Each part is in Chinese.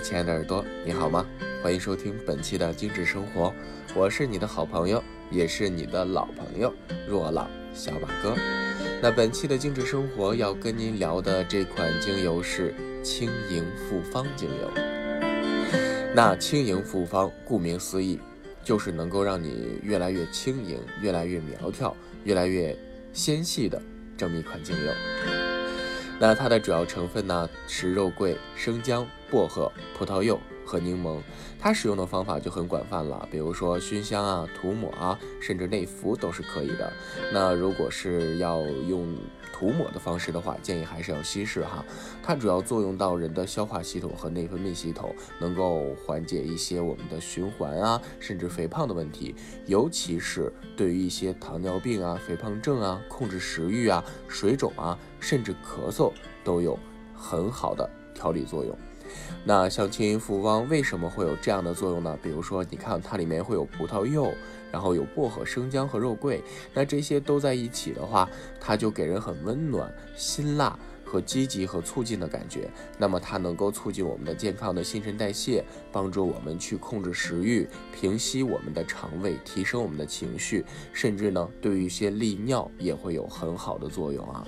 亲爱的耳朵，你好吗？欢迎收听本期的精致生活，我是你的好朋友，也是你的老朋友若老小马哥。那本期的精致生活要跟您聊的这款精油是轻盈复方精油。那轻盈复方，顾名思义，就是能够让你越来越轻盈、越来越苗条、越来越纤细的这么一款精油。那它的主要成分呢是肉桂、生姜、薄荷、葡萄柚。和柠檬。它使用的方法就很广泛了，比如说熏香啊、涂抹啊，甚至内服都是可以的。那如果是要用涂抹的方式的话，建议还是要稀释哈。它主要作用到人的消化系统和内分泌系统，能够缓解一些我们的循环啊，甚至肥胖的问题。尤其是对于一些糖尿病啊、肥胖症啊、控制食欲啊、水肿啊，甚至咳嗽都有很好的调理作用。那像轻盈复方为什么会有这样的作用呢？比如说，你看它里面会有葡萄柚，然后有薄荷、生姜和肉桂，那这些都在一起的话，它就给人很温暖、辛辣和积极和促进的感觉。那么它能够促进我们的健康的新陈代谢，帮助我们去控制食欲，平息我们的肠胃，提升我们的情绪，甚至呢，对于一些利尿也会有很好的作用啊。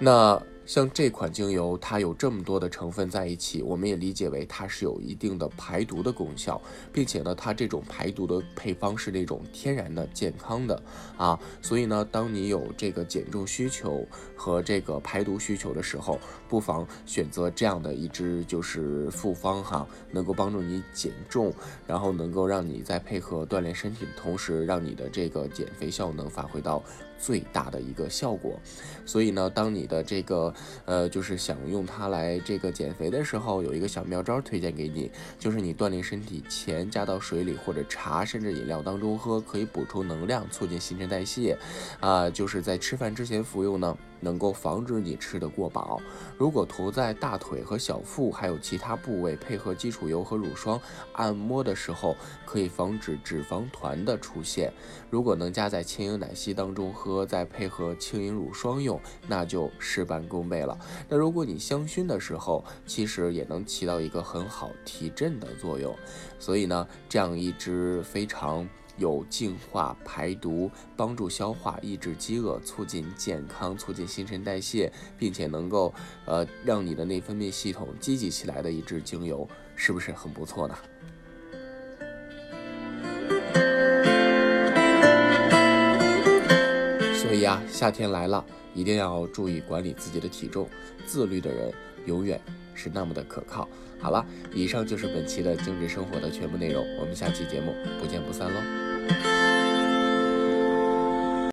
那。像这款精油，它有这么多的成分在一起，我们也理解为它是有一定的排毒的功效，并且呢，它这种排毒的配方是那种天然的、健康的啊。所以呢，当你有这个减重需求和这个排毒需求的时候，不妨选择这样的一支就是复方哈，能够帮助你减重，然后能够让你在配合锻炼身体的同时，让你的这个减肥效能发挥到最大的一个效果。所以呢，当你的这个呃，就是想用它来这个减肥的时候，有一个小妙招推荐给你，就是你锻炼身体前加到水里或者茶甚至饮料当中喝，可以补充能量，促进新陈代谢。啊，就是在吃饭之前服用呢。能够防止你吃得过饱。如果涂在大腿和小腹，还有其他部位，配合基础油和乳霜按摩的时候，可以防止脂肪团的出现。如果能加在轻盈奶昔当中喝，再配合轻盈乳霜用，那就事半功倍了。那如果你香薰的时候，其实也能起到一个很好提振的作用。所以呢，这样一支非常。有净化、排毒、帮助消化、抑制饥饿、促进健康、促进新陈代谢，并且能够呃让你的内分泌系统积极起来的一支精油，是不是很不错呢？所以啊，夏天来了，一定要注意管理自己的体重，自律的人永远是那么的可靠。好了，以上就是本期的精致生活的全部内容，我们下期节目不见不散喽。